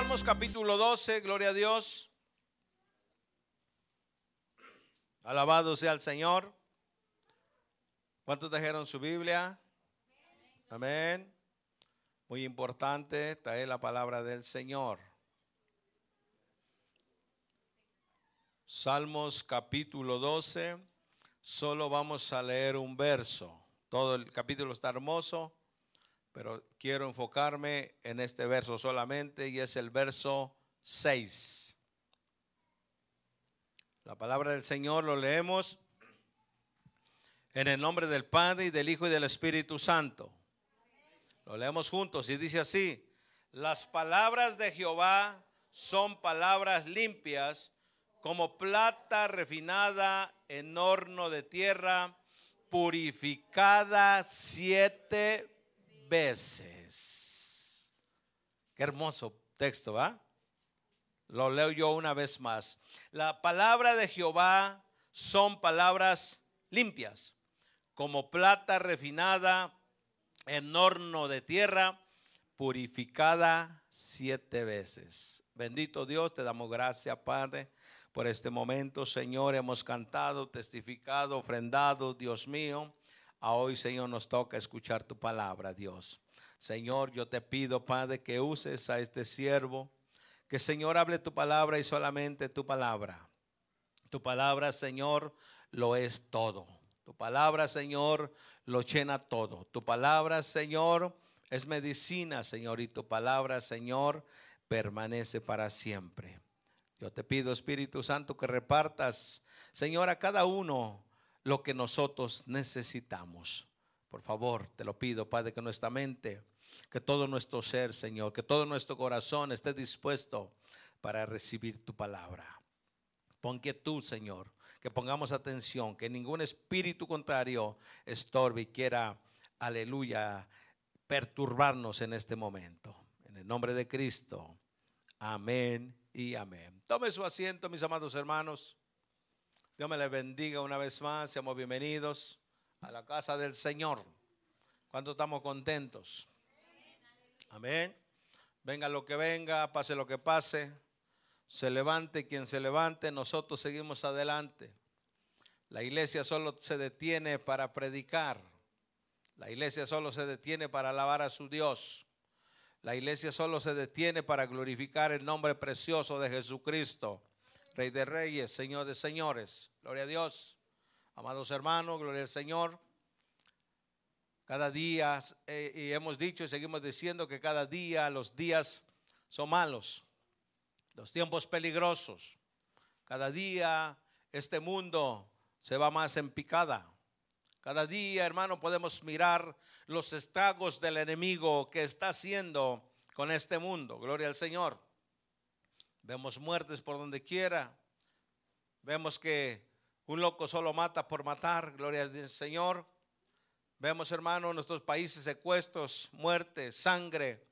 Salmos capítulo 12, gloria a Dios. Alabado sea el Señor. ¿Cuántos trajeron su Biblia? Amén. Muy importante traer la palabra del Señor. Salmos capítulo 12. Solo vamos a leer un verso. Todo el capítulo está hermoso, pero quiero enfocarme en este verso solamente y es el verso 6. La palabra del Señor lo leemos en el nombre del Padre y del Hijo y del Espíritu Santo. Lo leemos juntos y dice así, las palabras de Jehová son palabras limpias como plata refinada en horno de tierra, purificada siete veces. Qué hermoso texto, ¿va? Lo leo yo una vez más. La palabra de Jehová son palabras limpias, como plata refinada en horno de tierra, purificada siete veces. Bendito Dios, te damos gracias, Padre, por este momento, Señor. Hemos cantado, testificado, ofrendado, Dios mío. A hoy, Señor, nos toca escuchar tu palabra, Dios. Señor, yo te pido, Padre, que uses a este siervo, que Señor hable tu palabra y solamente tu palabra. Tu palabra, Señor, lo es todo. Tu palabra, Señor, lo llena todo. Tu palabra, Señor, es medicina, Señor, y tu palabra, Señor, permanece para siempre. Yo te pido, Espíritu Santo, que repartas, Señor, a cada uno lo que nosotros necesitamos. Por favor, te lo pido, Padre, que nuestra mente, que todo nuestro ser, Señor, que todo nuestro corazón esté dispuesto para recibir tu palabra. Pon que tú, Señor, que pongamos atención, que ningún espíritu contrario estorbe y quiera, aleluya, perturbarnos en este momento. En el nombre de Cristo. Amén y amén. Tome su asiento, mis amados hermanos. Dios me les bendiga una vez más. Seamos bienvenidos a la casa del Señor. ¿Cuánto estamos contentos? Amén. Venga lo que venga, pase lo que pase. Se levante quien se levante, nosotros seguimos adelante. La iglesia solo se detiene para predicar. La iglesia solo se detiene para alabar a su Dios. La iglesia solo se detiene para glorificar el nombre precioso de Jesucristo. Rey de Reyes, Señor de Señores. Gloria a Dios. Amados hermanos, gloria al Señor. Cada día, eh, y hemos dicho y seguimos diciendo que cada día los días son malos, los tiempos peligrosos. Cada día este mundo se va más en picada. Cada día, hermano, podemos mirar los estragos del enemigo que está haciendo con este mundo. Gloria al Señor. Vemos muertes por donde quiera. Vemos que un loco solo mata por matar. Gloria al Señor. Vemos, hermano, nuestros países secuestros, muerte, sangre.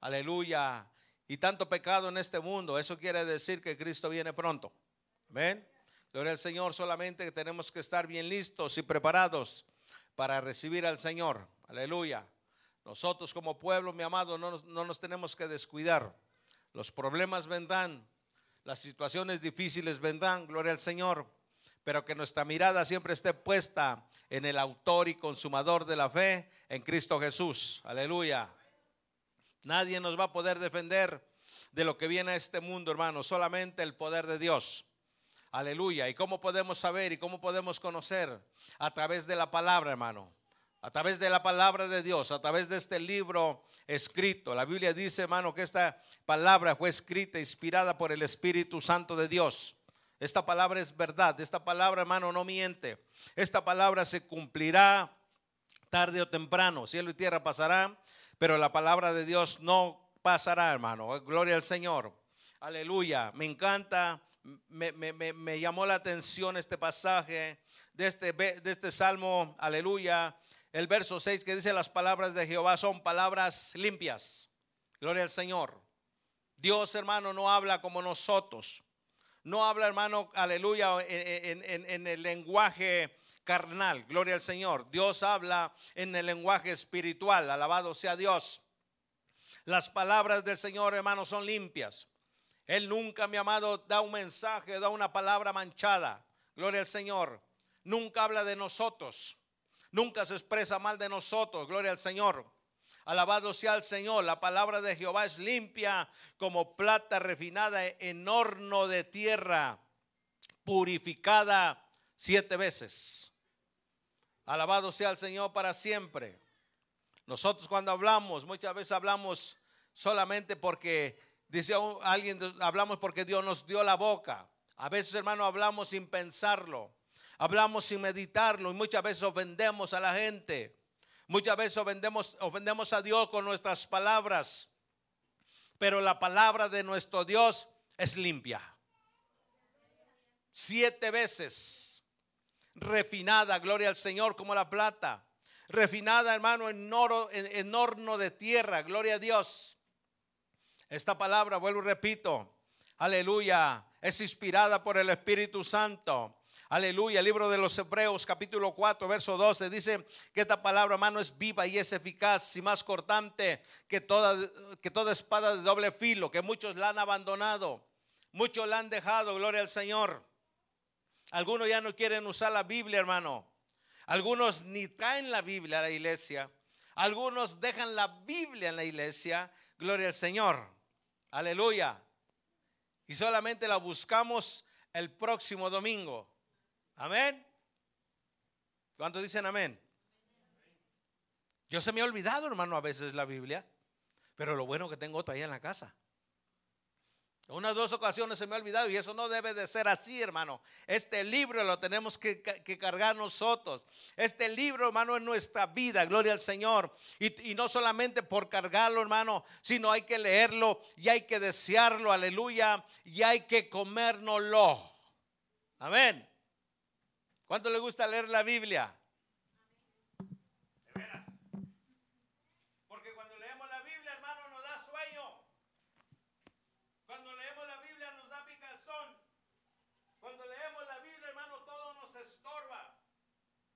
Aleluya. Y tanto pecado en este mundo. Eso quiere decir que Cristo viene pronto. Amén. Gloria al Señor. Solamente que tenemos que estar bien listos y preparados para recibir al Señor. Aleluya. Nosotros como pueblo, mi amado, no no nos tenemos que descuidar. Los problemas vendrán, las situaciones difíciles vendrán, gloria al Señor, pero que nuestra mirada siempre esté puesta en el autor y consumador de la fe, en Cristo Jesús. Aleluya. Nadie nos va a poder defender de lo que viene a este mundo, hermano, solamente el poder de Dios. Aleluya. ¿Y cómo podemos saber y cómo podemos conocer? A través de la palabra, hermano a través de la palabra de Dios, a través de este libro escrito. La Biblia dice, hermano, que esta palabra fue escrita, inspirada por el Espíritu Santo de Dios. Esta palabra es verdad, esta palabra, hermano, no miente. Esta palabra se cumplirá tarde o temprano. Cielo y tierra pasará, pero la palabra de Dios no pasará, hermano. Gloria al Señor. Aleluya. Me encanta, me, me llamó la atención este pasaje de este, de este salmo. Aleluya el verso 6 que dice las palabras de Jehová son palabras limpias. Gloria al Señor. Dios, hermano, no habla como nosotros. No habla, hermano, aleluya, en, el lenguaje carnal. Gloria al Señor. Dios habla en el lenguaje espiritual. Alabado sea Dios. Las palabras del Señor, hermano, son limpias. Él nunca, mi amado, da un mensaje, da una palabra manchada. Gloria al Señor. Nunca habla de nosotros. Nunca se expresa mal de nosotros. Gloria al Señor. Alabado sea el Señor. La palabra de Jehová es limpia como plata refinada en horno de tierra, purificada siete veces. Alabado sea el Señor para siempre. Nosotros cuando hablamos, muchas veces hablamos solamente porque, dice alguien, hablamos porque Dios nos dio la boca. A veces, hermano, hablamos sin pensarlo. Hablamos sin meditarlo y muchas veces ofendemos a la gente. Muchas veces ofendemos, ofendemos a Dios con nuestras palabras. Pero la palabra de nuestro Dios es limpia. Siete veces refinada, gloria al Señor, como la plata. Refinada, hermano, en, oro, en horno de tierra, gloria a Dios. Esta palabra, vuelvo y repito, aleluya, es inspirada por el Espíritu Santo Aleluya. El libro de los Hebreos, capítulo 4, verso 12, dice que esta palabra, hermano, es viva y es eficaz y más cortante que toda, que toda espada de doble filo, que muchos la han abandonado, muchos la han dejado, gloria al Señor. Algunos ya no quieren usar la Biblia, hermano. Algunos ni traen la Biblia a la iglesia. Algunos dejan la Biblia en la iglesia. Gloria al Señor. Aleluya. Y solamente la buscamos el próximo domingo. Amén. ¿Cuántos dicen amén? Yo se me ha olvidado, hermano, a veces la Biblia, pero lo bueno que tengo otra ahí en la casa. Unas dos ocasiones se me ha olvidado y eso no debe de ser así, hermano. Este libro lo tenemos que, cargar nosotros. Este libro, hermano, es nuestra vida, gloria al Señor. Y, y, no solamente por cargarlo, hermano, sino hay que leerlo y hay que desearlo, aleluya, y hay que comérnoslo. Amén. ¿Cuánto le gusta leer la Biblia? De veras. Porque cuando leemos la Biblia, hermano, nos da sueño. Cuando leemos la Biblia nos da picazón. Cuando leemos la Biblia, hermano, todo nos estorba.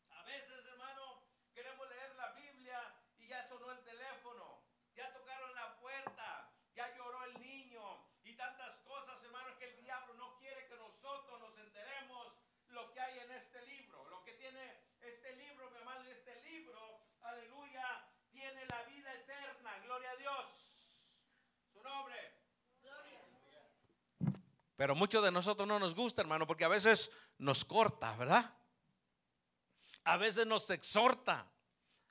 A veces, hermano, queremos leer la Biblia y ya sonó el teléfono. Ya tocaron la puerta. Ya lloró el niño. Y tantas cosas, hermano, que el diablo no quiere que nosotros nos enteremos lo que hay en este libro. Lo que tiene este libro, mi amado, este libro, aleluya, tiene la vida eterna. Gloria a Su nombre. Pero muchos de nosotros no nos gusta, hermano, porque a veces nos corta, ¿verdad? A veces nos exhorta.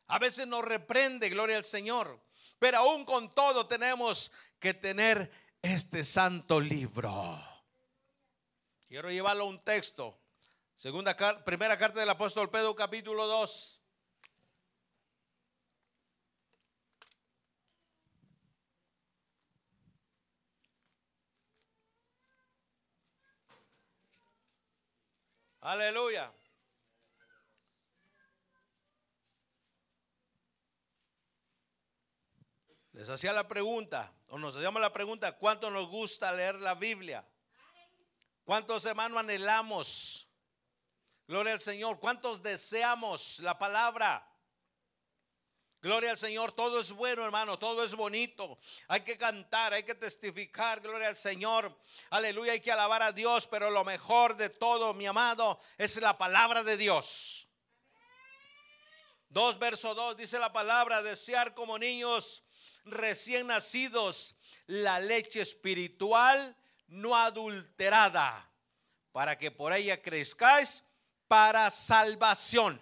A veces nos reprende, gloria al Señor. Pero aún con todo tenemos que tener este santo libro. Quiero llevarlo a un texto Segunda primera carta del apóstol Pedro, capítulo 2. Aleluya. Les hacía la pregunta, o nos hacíamos la pregunta, ¿cuánto nos gusta leer la Biblia? ¿Cuántos hermanos anhelamos Gloria al Señor. ¿Cuántos deseamos la palabra? Gloria al Señor, todo es bueno, hermano, todo es bonito. Hay que cantar, hay que testificar, gloria al Señor. Aleluya, hay que alabar a Dios, pero lo mejor de todo, mi amado, es la palabra de Dios. 2 verso 2 dice la palabra, desear como niños recién nacidos la leche espiritual no adulterada, para que por ella crezcáis para salvación.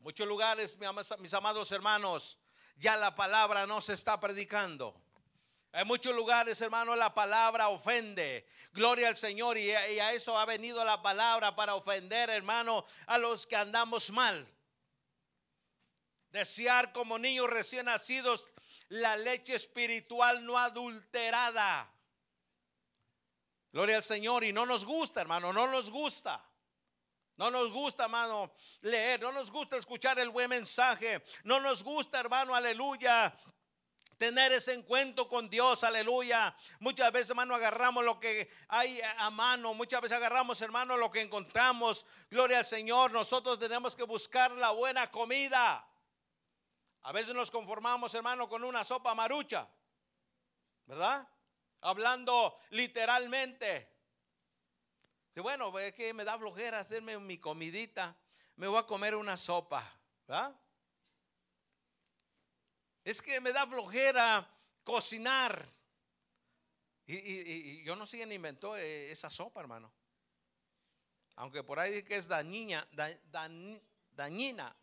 En muchos lugares, mis amados hermanos, ya la palabra no se está predicando. En muchos lugares, hermano, la palabra ofende. Gloria al Señor. Y a, eso ha venido la palabra para ofender, hermano, a los que andamos mal. Desear como niños recién nacidos la leche espiritual no adulterada. Gloria al Señor. Y no nos gusta, hermano, no nos gusta. No nos gusta, hermano, leer. No nos gusta escuchar el buen mensaje. No nos gusta, hermano, aleluya. Tener ese encuentro con Dios, aleluya. Muchas veces, hermano, agarramos lo que hay a mano. Muchas veces agarramos, hermano, lo que encontramos. Gloria al Señor. Nosotros tenemos que buscar la buena comida. A veces nos conformamos, hermano, con una sopa marucha, ¿verdad? Hablando literalmente. Dice, bueno, es que me da flojera hacerme mi comidita, me voy a comer una sopa, ¿verdad? Es que me da flojera cocinar. Y, yo no sé quién inventó eh, esa sopa, hermano. Aunque por ahí dice que es dañina, dañina.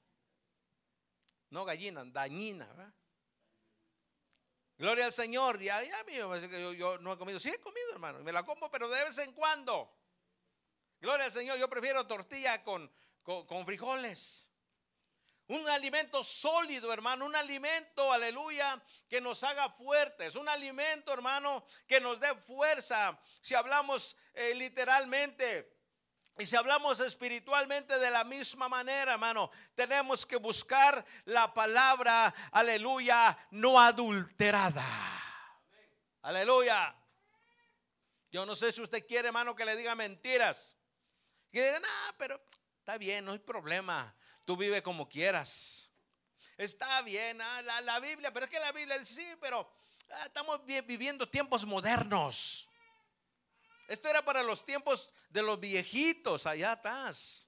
No gallina, dañina. Gloria al Señor. Ya, ya mío, yo, yo no he comido. Sí he comido, hermano. Me la como, pero de vez en cuando. Gloria al Señor. Yo prefiero tortilla con, con frijoles. Un alimento sólido, hermano. Un alimento, aleluya, que nos haga fuertes. Un alimento, hermano, que nos dé fuerza. Si hablamos eh, literalmente. Y si hablamos espiritualmente de la misma manera, hermano, tenemos que buscar la palabra, aleluya, no adulterada. Aleluya. Yo no sé si usted quiere, hermano, que le diga mentiras. Que diga, no, pero está bien, no hay problema. Tú vive como quieras. Está bien, ah, la, Biblia, pero es que la Biblia dice, sí, pero ah, estamos viviendo tiempos modernos. Esto era para los tiempos de los viejitos allá atrás.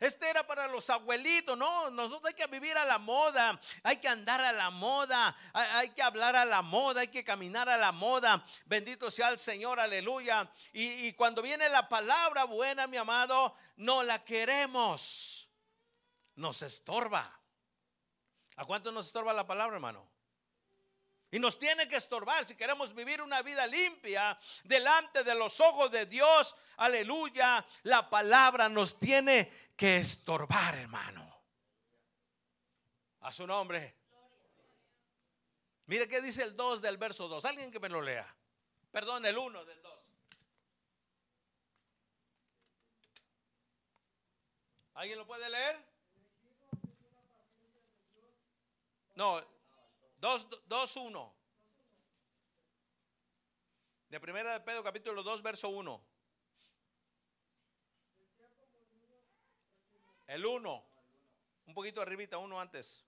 Este era para los abuelitos, no, nosotros hay que vivir a la moda, hay que andar a la moda, hay, que hablar a la moda, hay que caminar a la moda. Bendito sea el Señor, aleluya. Y, y cuando viene la palabra buena, mi amado, no la queremos. Nos estorba. ¿A cuánto nos estorba la palabra, hermano? Y nos tiene que estorbar si queremos vivir una vida limpia delante de los ojos de Dios. Aleluya. La palabra nos tiene que estorbar, hermano. A su nombre. Mire qué dice el 2 del verso 2. Alguien que me lo lea. Perdón, el 1 del 2. ¿Alguien lo puede leer? No, 2, 1. De primera de Pedro capítulo 2, verso 1. El 1. Un poquito arribita, uno antes.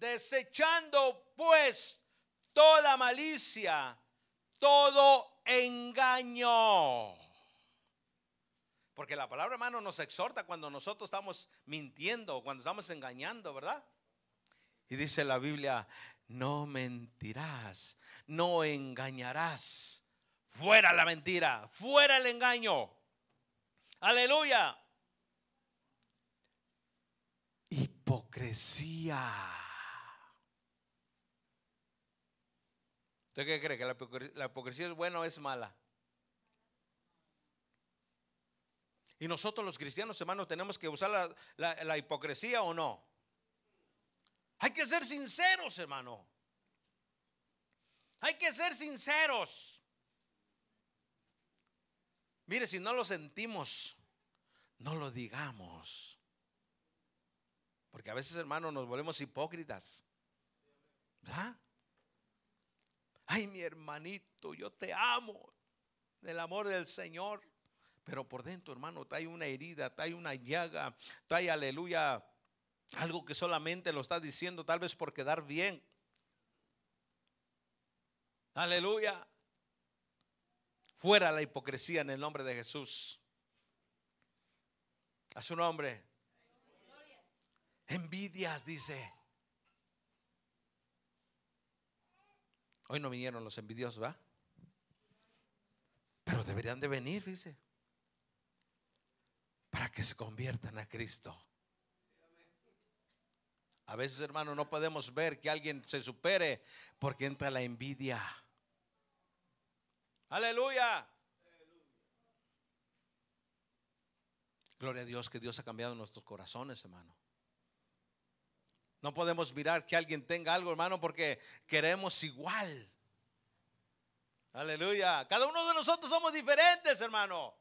desechando pues toda malicia, todo engaño. Porque la palabra hermano nos exhorta cuando nosotros estamos mintiendo, cuando estamos engañando, ¿verdad? Y dice la Biblia, no mentirás, no engañarás. Fuera la mentira, fuera el engaño. Aleluya. Hipocresía. ¿Usted qué cree? ¿Que la hipocresía, es buena o es mala? Y nosotros los cristianos, hermanos, tenemos que usar la, hipocresía o no. Hay que ser sinceros, hermano. Hay que ser sinceros. Mire, si no lo sentimos, no lo digamos. Porque a veces, hermano, nos volvemos hipócritas. ¿Verdad? Ay mi hermanito, yo te amo, del amor del Señor. Pero por dentro, hermano, hay una herida, hay una llaga, hay aleluya, algo que solamente lo está diciendo tal vez por quedar bien. Aleluya. Fuera la hipocresía en el nombre de Jesús. A su nombre. Envidias, dice. Hoy no vinieron los envidiosos, ¿va? Pero deberían de venir, dice, para que se conviertan a Cristo. A veces, hermano, no podemos ver que alguien se supere porque entra la envidia. Aleluya. Gloria a Dios que Dios ha cambiado nuestros corazones, hermano. No podemos mirar que alguien tenga algo, hermano, porque queremos igual. Aleluya. Cada uno de nosotros somos diferentes, hermano.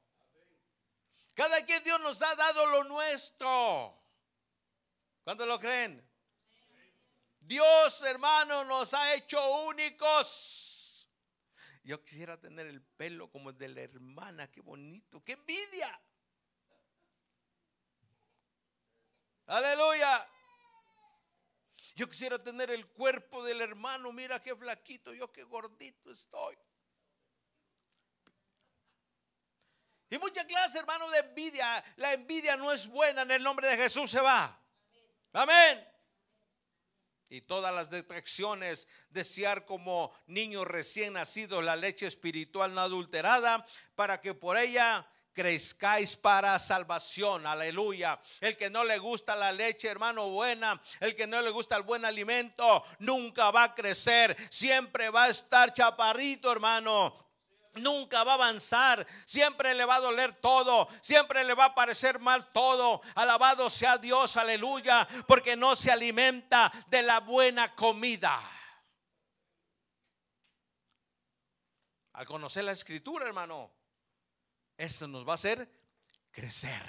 Cada quien Dios nos ha dado lo nuestro. ¿Cuántos lo creen? Dios, hermano, nos ha hecho únicos. Yo quisiera tener el pelo como el de la hermana, qué bonito, qué envidia. Aleluya. Yo quisiera tener el cuerpo del hermano, mira qué flaquito, yo qué gordito estoy. Y mucha clase, hermano, de envidia. La envidia no es buena, en el nombre de Jesús se va. Amén. Y todas las distracciones, desear como niños recién nacidos la leche espiritual no adulterada, para que por ella crezcáis para salvación. Aleluya. El que no le gusta la leche, hermano, buena, el que no le gusta el buen alimento, nunca va a crecer. Siempre va a estar chaparrito, hermano nunca va a avanzar, siempre le va a doler todo, siempre le va a parecer mal todo. Alabado sea Dios, aleluya, porque no se alimenta de la buena comida. Al conocer la escritura, hermano, eso nos va a hacer crecer.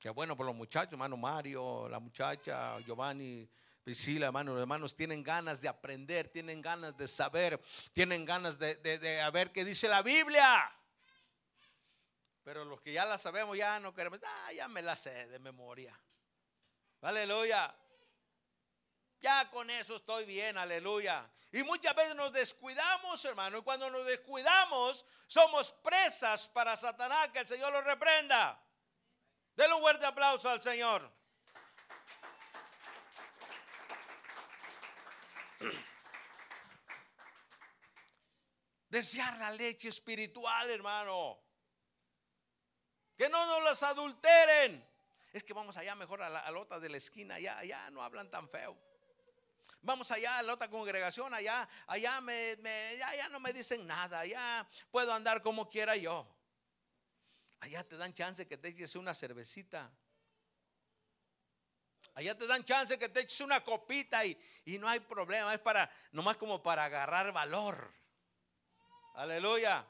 Qué bueno por los muchachos, hermano Mario, la muchacha, Giovanni, Priscila, hermanos, hermanos tienen ganas de aprender, tienen ganas de saber, tienen ganas de, de, de ver qué dice la Biblia. Pero los que ya la sabemos, ya no queremos, ah, ya me la sé de memoria. Aleluya. Ya con eso estoy bien, aleluya. Y muchas veces nos descuidamos, hermano. Y cuando nos descuidamos, somos presas para Satanás. Que el Señor lo reprenda. Denle un fuerte aplauso al Señor. Desear la leche espiritual, hermano. Que no nos las adulteren. Es que vamos allá mejor a la, otra de la esquina, allá, allá no hablan tan feo. Vamos allá a la otra congregación, allá, allá, me, allá no me dicen nada, allá puedo andar como quiera yo. Allá te dan chance que te eches una cervecita. Allá te dan chance que te eches una copita y, y no hay problema. Es para, nomás como para agarrar valor. Aleluya.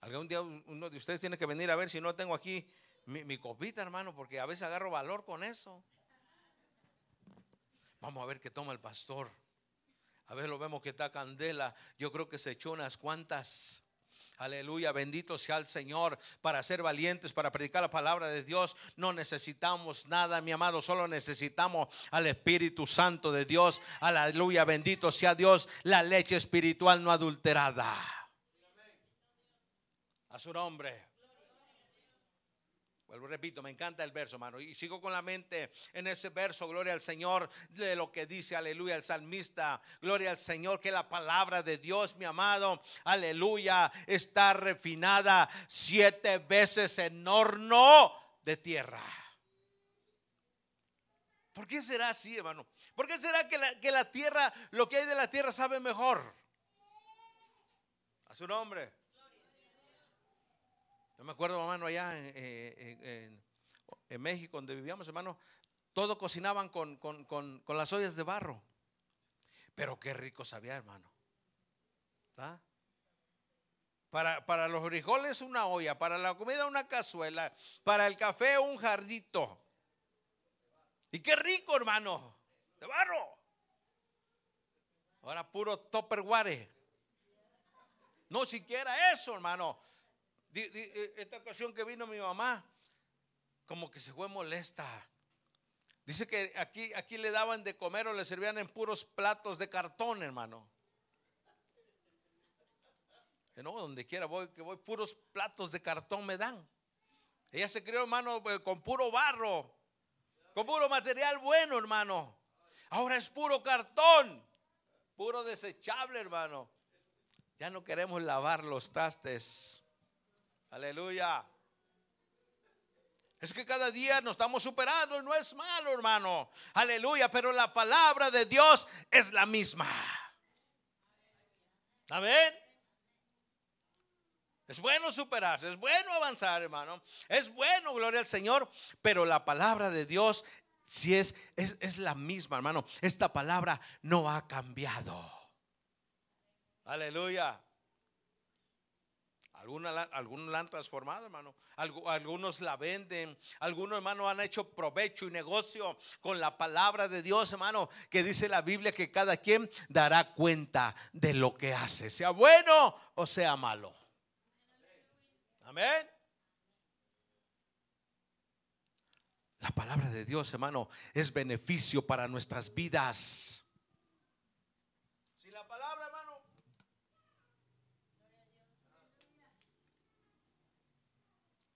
Algún día uno de ustedes tiene que venir a ver si no tengo aquí mi, mi copita, hermano, porque a veces agarro valor con eso. Vamos a ver qué toma el pastor. A ver, lo vemos que está candela. Yo creo que se echó unas cuantas. Aleluya, bendito sea el Señor para ser valientes, para predicar la palabra de Dios. No necesitamos nada, mi amado, solo necesitamos al Espíritu Santo de Dios. Aleluya, bendito sea Dios, la leche espiritual no adulterada. A su nombre. Vuelvo, repito, me encanta el verso, hermano. Y sigo con la mente en ese verso, gloria al Señor, de lo que dice, aleluya, el salmista. Gloria al Señor, que la palabra de Dios, mi amado, aleluya, está refinada siete veces en horno de tierra. ¿Por qué será así, hermano? ¿Por qué será que la, que la tierra, lo que hay de la tierra sabe mejor? A su nombre. Yo me acuerdo, hermano, allá en, México, donde vivíamos, hermano, todo cocinaban con, las ollas de barro. Pero qué rico sabía, hermano. ¿Ah? Para, para, los frijoles una olla, para la comida una cazuela, para el café un jarrito. Y qué rico, hermano, de barro. Ahora puro topperware. No siquiera eso, hermano. Eh, esta ocasión que vino mi mamá, como que se fue molesta. Dice que aquí, aquí le daban de comer o le servían en puros platos de cartón, hermano. No, donde quiera voy, que voy, puros platos de cartón me dan. Ella se crió, hermano, eh, con puro barro, con puro material bueno, hermano. Ahora es puro cartón, puro desechable, hermano. Ya no queremos lavar los tastes. Aleluya. Es que cada día nos estamos superando no es malo, hermano. Aleluya, pero la palabra de Dios es la misma. Amén. Es bueno superarse, es bueno avanzar, hermano. Es bueno, gloria al Señor, pero la palabra de Dios si es, es, es la misma, hermano. Esta palabra no ha cambiado. Aleluya. Algunos la, han transformado, hermano. algunos la venden. Algunos, hermano, han hecho provecho y negocio con la palabra de Dios, hermano. Que dice la Biblia que cada quien dará cuenta de lo que hace, sea bueno o sea malo. Amén. La palabra de Dios, hermano, es beneficio para nuestras vidas. Si la palabra, hermano.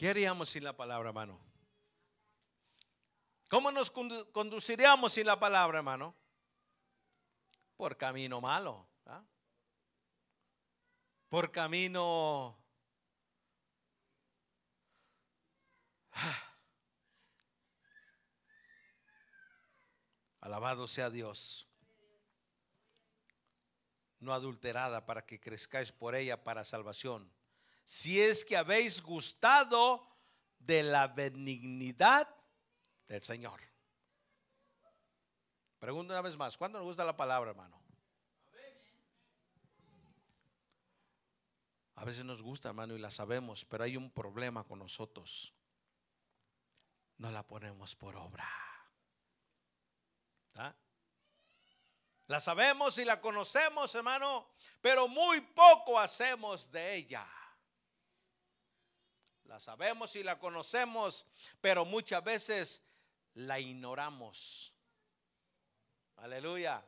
¿Qué haríamos sin la palabra, hermano? ¿Cómo nos conduciríamos sin la palabra, hermano? Por camino malo. ¿ah? Por camino... Ah, Alabado sea Dios. No adulterada para que crezcáis por ella para salvación. Si es que habéis gustado de la benignidad del Señor. Pregunto una vez más, ¿cuándo nos gusta la palabra, hermano? A veces nos gusta, hermano, y la sabemos, pero hay un problema con nosotros. No la ponemos por obra. ¿Ah? La sabemos y la conocemos, hermano, pero muy poco hacemos de ella. La sabemos y la conocemos, pero muchas veces la ignoramos. Aleluya.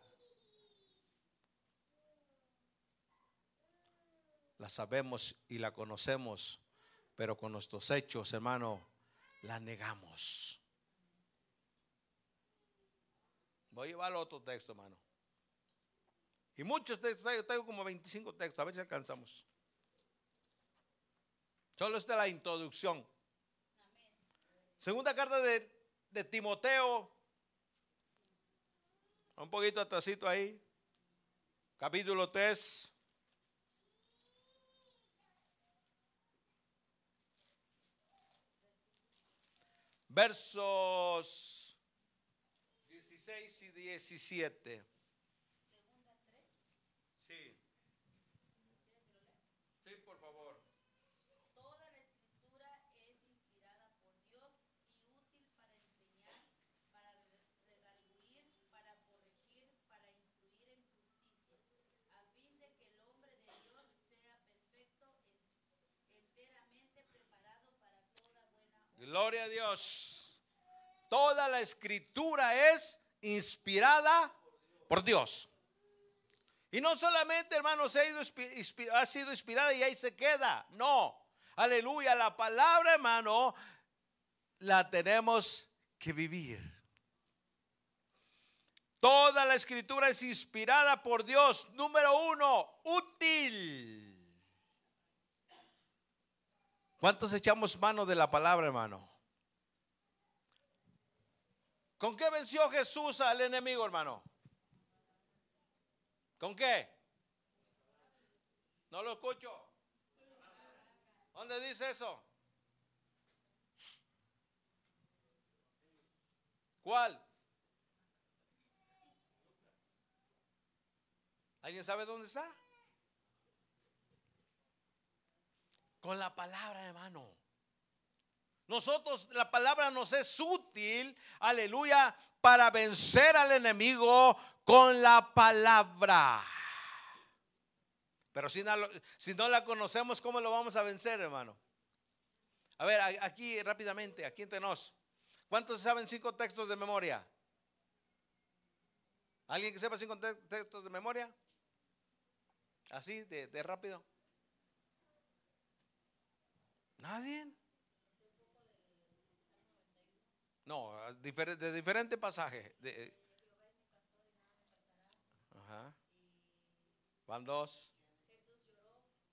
La sabemos y la conocemos, pero con nuestros hechos, hermano, la negamos. Voy a llevar otro texto, hermano. Y muchos textos, tengo como 25 textos, a ver si alcanzamos. Solo es la introducción. Segunda carta de, de Timoteo, un poquito atrásito ahí, capítulo 3. Versos 16 y 17. Segunda 3. Sí. Sí, por favor. Toda la escritura es inspirada por Dios y útil para enseñar, para redarguir, para corregir, para instruir en justicia, a fin de que el hombre de Dios sea perfecto, enteramente preparado para toda buena obra. Gloria a Dios. Toda la escritura es inspirada por Dios. Y no solamente, hermanos, ha sido inspirada y ahí se queda. No. Aleluya. La palabra, hermano, la tenemos que vivir. Toda la escritura es inspirada por Dios. Número uno, útil. ¿Cuántos echamos mano de la palabra, hermano? ¿Con qué venció Jesús al enemigo, hermano? ¿Con qué? No lo escucho. ¿Dónde dice eso? ¿Cuál? ¿Alguien sabe dónde está? Con la palabra, hermano. Nosotros, la palabra nos es útil, aleluya, para vencer al enemigo con la palabra. Pero si no, la conocemos, ¿cómo lo vamos a vencer, hermano? A ver, aquí rápidamente, aquí entre nos. ¿Cuántos saben cinco textos de memoria? ¿Alguien que sepa cinco textos de memoria? Así, de rápido. ¿Nadie? No, de diferentes pasajes. De, ajá. Van dos.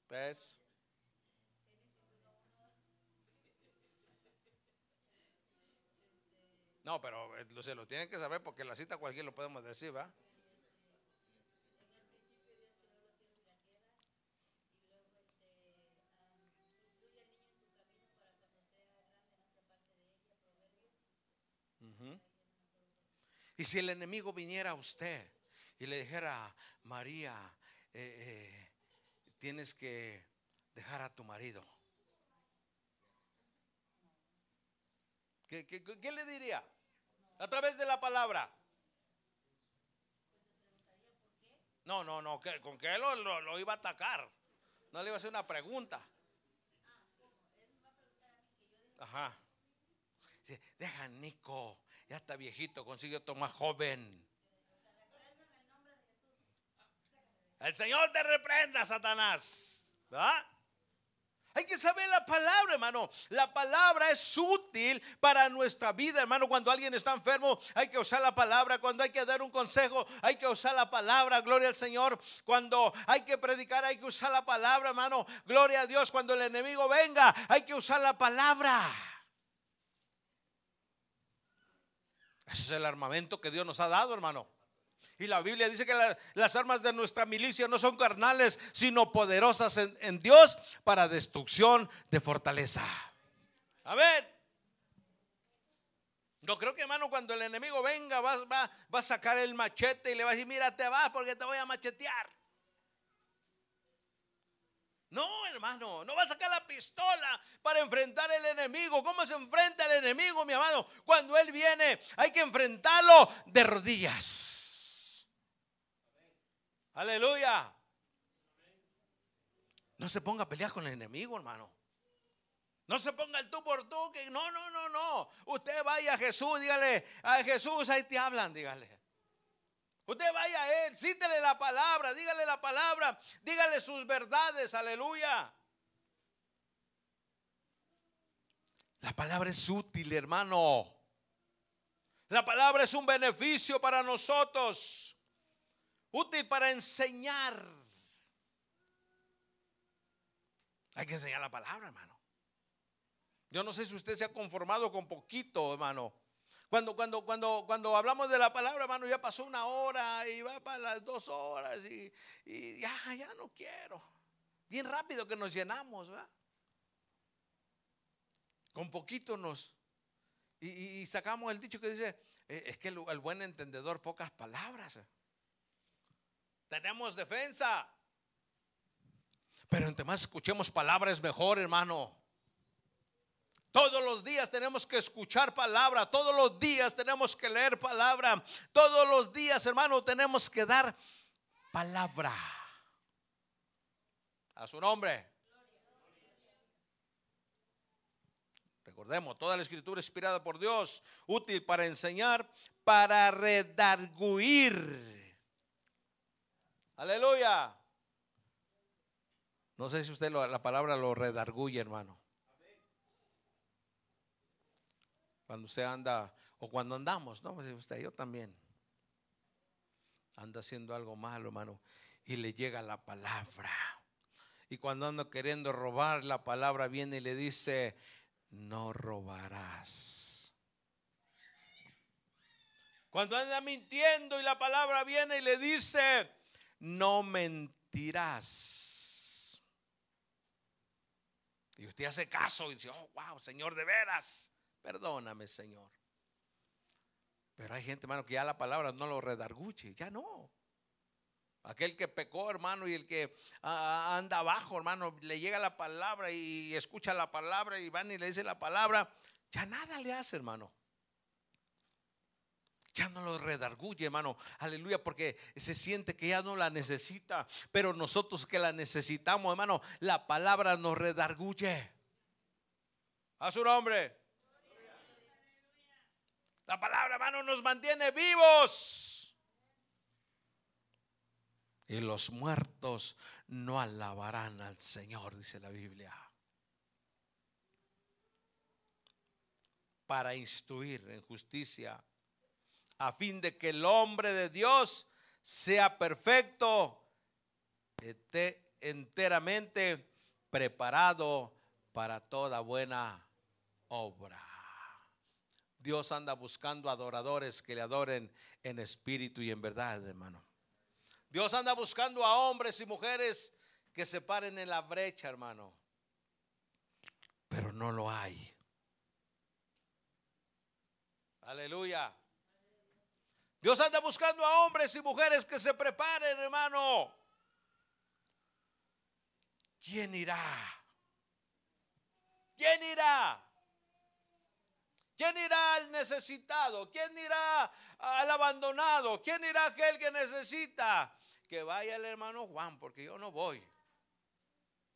Tres. No, pero eh, se lo tienen que saber porque la cita cualquiera lo podemos decir, ¿va? Y si el enemigo viniera a usted y le dijera, María, eh, eh, tienes que dejar a tu marido? ¿Qué, le diría? A través de la palabra. No, no, no, con que lo, lo- lo iba a atacar. No le iba a hacer una pregunta. Ajá. Deja Nico, ya está viejito, consigue otro joven. El Señor te reprenda, Satanás. ¿verdad? Hay que saber la palabra, hermano. La palabra es útil para nuestra vida, hermano. Cuando alguien está enfermo, hay que usar la palabra. Cuando hay que dar un consejo, hay que usar la palabra. Gloria al Señor. Cuando hay que predicar, hay que usar la palabra, hermano. Gloria a Dios. Cuando el enemigo venga, hay que usar la palabra. Ese es el armamento que Dios nos ha dado, hermano. Y la Biblia dice que la- las armas de nuestra milicia no son carnales, sino poderosas en, Dios para destrucción de fortaleza. Amén. Yo creo que hermano, cuando el enemigo venga, va- va a sacar el machete y le va a decir, mira, te vas porque te voy a machetear. No, hermano, no va a sacar la pistola para enfrentar al enemigo. ¿Cómo se enfrenta al enemigo, mi amado? Cuando él viene, hay que enfrentarlo de rodillas. Aleluya. No se ponga a pelear con el enemigo, hermano. No se ponga el tú por tú. Que no, no, no, no. Usted vaya a Jesús, dígale a Jesús, ahí te hablan, dígale. Usted vaya a Él, cítele la palabra, dígale la palabra, dígale sus verdades, aleluya. La palabra es útil, hermano. La palabra es un beneficio para nosotros, útil para enseñar. Hay que enseñar la palabra, hermano. Yo no sé si usted se ha conformado con poquito, hermano. Cuando, cuando, cuando, cuando hablamos de la palabra, hermano, ya pasó una hora y va para las dos horas y, ya, ya no quiero. Bien rápido que nos llenamos, ¿verdad? Con poquito nos. Y, sacamos el dicho que dice, eh, es que el buen entendedor pocas palabras. Tenemos defensa. Pero entre más escuchemos palabras mejor, hermano. Todos los días tenemos que escuchar palabra, todos los días tenemos que leer palabra, todos los días, hermano, tenemos que dar palabra. A su nombre. Recordemos, toda la escritura inspirada por Dios, útil para enseñar, para redarguir. Aleluya. No sé si usted la palabra lo redarguye, hermano. Cuando usted anda, o cuando andamos, ¿no? Pues usted, yo también. Anda haciendo algo malo, hermano. Y le llega la palabra. Y cuando anda queriendo robar, la palabra viene y le dice, no robarás. Cuando anda mintiendo y la palabra viene y le dice, no mentirás. Y usted hace caso y dice, oh, wow, Señor, de veras. Perdóname, Señor. Pero hay gente, hermano, que ya la palabra no lo redarguche, ya no. Aquel que pecó, hermano, y el que ah, anda abajo, hermano, le llega la palabra y escucha la palabra y van y le dice la palabra, ya nada le hace, hermano. Ya no lo redarguye, hermano. Aleluya, porque se siente que ya no la necesita. Pero nosotros que la necesitamos, hermano, la palabra nos redarguye. A su nombre. La palabra, hermano, nos mantiene vivos. Y los muertos no alabarán al Señor, dice la Biblia. Para instruir en justicia, a fin de que el hombre de Dios sea perfecto, esté enteramente preparado para toda buena obra. Dios anda buscando adoradores que le adoren en espíritu y en verdad, hermano. Dios anda buscando a hombres y mujeres que se paren en la brecha, hermano. Pero no lo hay. Aleluya. Dios anda buscando a hombres y mujeres que se preparen, hermano. ¿quién irá? ¿Quién irá? ¿Quién irá al necesitado? ¿Quién irá al abandonado? ¿Quién irá aquel que necesita? Que vaya el hermano Juan, porque yo no voy.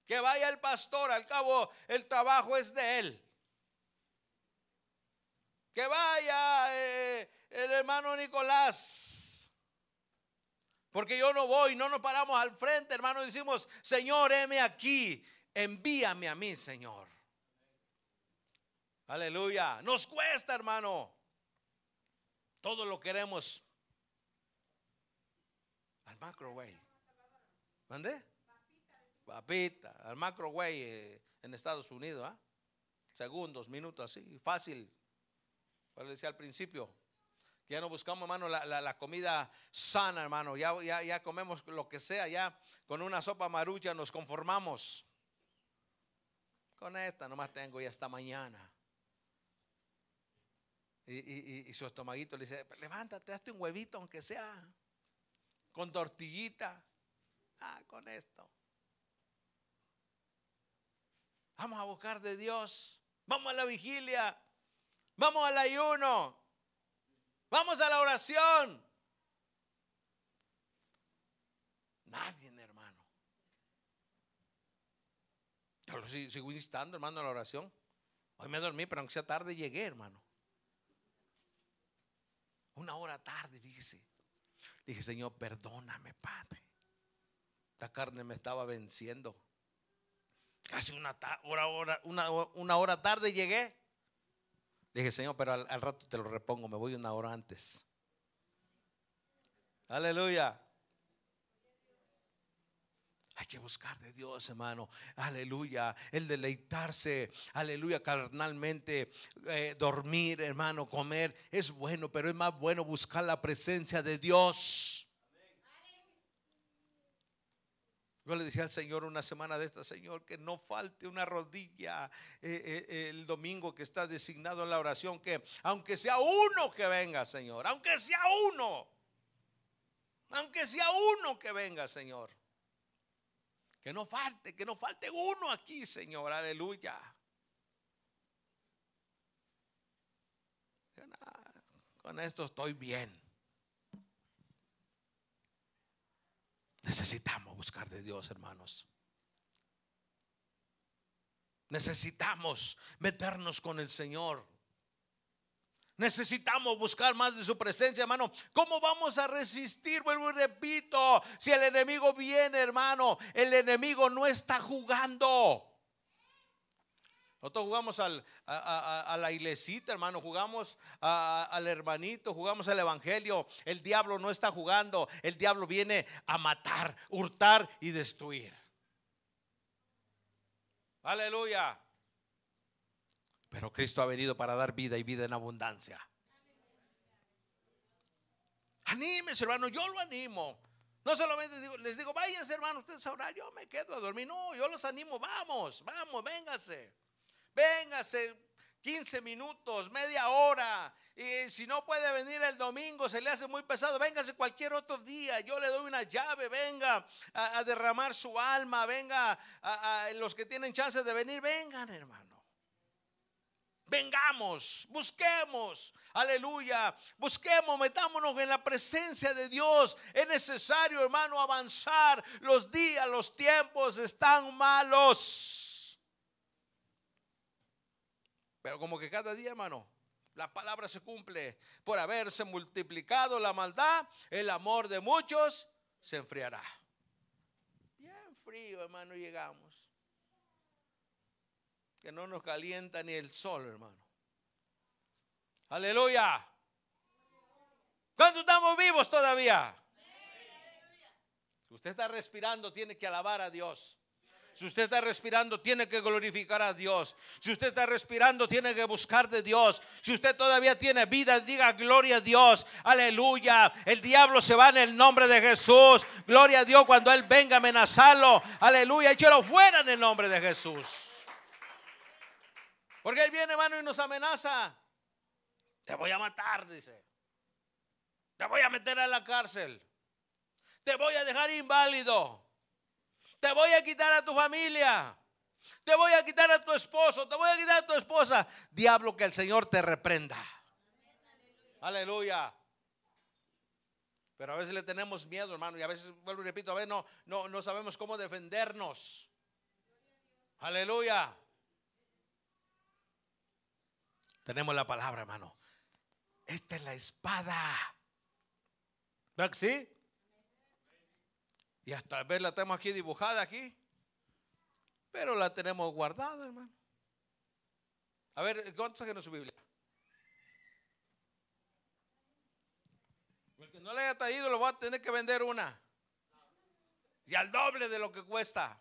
Que vaya el pastor, al cabo el trabajo es de él. Que vaya eh, el hermano Nicolás. Porque yo no voy, no nos paramos al frente, hermano. Decimos, Señor, heme aquí, envíame a mí, Señor. Aleluya. Nos cuesta, hermano. Todo lo queremos al microwave. ¿Mande? Papita, al microwave eh, en Estados Unidos. ¿ah? Segundos, minutos, así, fácil. Como decía al principio, ya no buscamos, hermano, la, comida sana, hermano. Ya, ya, ya comemos lo que sea, ya con una sopa marucha nos conformamos. Con esta nomás tengo ya esta mañana. Y, su estomaguito le dice, levántate, hazte un huevito aunque sea, con tortillita. Ah, con esto. Vamos a buscar de Dios. Vamos a la vigilia. Vamos al ayuno. Vamos a la oración. Nadie, hermano. Yo sigo instando, hermano, a la oración. Hoy me dormí, pero aunque sea tarde llegué, hermano. Una hora tarde, fíjese. Dije, Señor, perdóname, Padre. Esta carne me estaba venciendo. Casi una hora, una, una hora tarde llegué. Dije, Señor, pero al, rato te lo repongo, me voy una hora antes. Aleluya. Hay que buscar de Dios, hermano. Aleluya. El deleitarse, aleluya, carnalmente. Eh, dormir, hermano, comer es bueno, pero es más bueno buscar la presencia de Dios. Yo le decía al Señor una semana de esta, Señor, que no falte una rodilla eh, eh, el domingo que está designado en la oración, que aunque sea uno que venga, Señor, aunque sea uno, aunque sea uno que venga, Señor. Que no falte, que no falte uno aquí, Señor. Aleluya. Con esto estoy bien. Necesitamos buscar de Dios, hermanos. Necesitamos meternos con el Señor. Necesitamos buscar más de su presencia, hermano. ¿Cómo vamos a resistir? Vuelvo y repito, si el enemigo viene, hermano, el enemigo no está jugando. Nosotros jugamos a, la iglesita, hermano, jugamos al hermanito, jugamos al evangelio. El diablo no está jugando, el diablo viene a matar, hurtar y destruir. Aleluya. Pero Cristo ha venido para dar vida y vida en abundancia. Anímese, hermano, yo lo animo. No solamente les digo, váyanse, hermano, ustedes ahora yo me quedo a dormir. No, yo los animo, vamos, vamos, véngase. Véngase 15 minutos, media hora. Y si no puede venir el domingo, se le hace muy pesado, véngase cualquier otro día. Yo le doy una llave, venga a, derramar su alma, venga a, a los que tienen chance de venir, vengan, hermano. Vengamos, busquemos, aleluya, busquemos, metámonos en la presencia de Dios. Es necesario, hermano, avanzar. Los días, los tiempos están malos. Pero como que cada día, hermano, la palabra se cumple. Por haberse multiplicado la maldad, el amor de muchos se enfriará. Bien frío, hermano, llegamos que no nos calienta ni el sol, hermano. Aleluya. ¿Cuánto estamos vivos todavía? Si usted está respirando, tiene que alabar a Dios. Si usted está respirando, tiene que glorificar a Dios. Si usted está respirando, tiene que buscar de Dios. Si usted todavía tiene vida, diga gloria a Dios. Aleluya. El diablo se va en el nombre de Jesús. Gloria a Dios cuando Él venga a amenazarlo. Aleluya. Échelo fuera en el nombre de Jesús. Porque Él viene, hermano, y nos amenaza. Te voy a matar, dice. Te voy a meter a la cárcel. Te voy a dejar inválido. Te voy a quitar a tu familia. Te voy a quitar a tu esposo. Te voy a quitar a tu esposa. Diablo, que el Señor te reprenda. Aleluya. Pero a veces le tenemos miedo, hermano. Y a veces, vuelvo y repito, a veces no, no, no sabemos cómo defendernos. Aleluya. Tenemos la palabra, hermano. Esta es la espada. ¿Verdad que sí? Y hasta vez la tenemos aquí dibujada aquí. Pero la tenemos guardada, hermano. A ver, ¿cuántos en su Biblia? El que no le haya traído lo va a tener que vender una. Y al doble de lo que cuesta.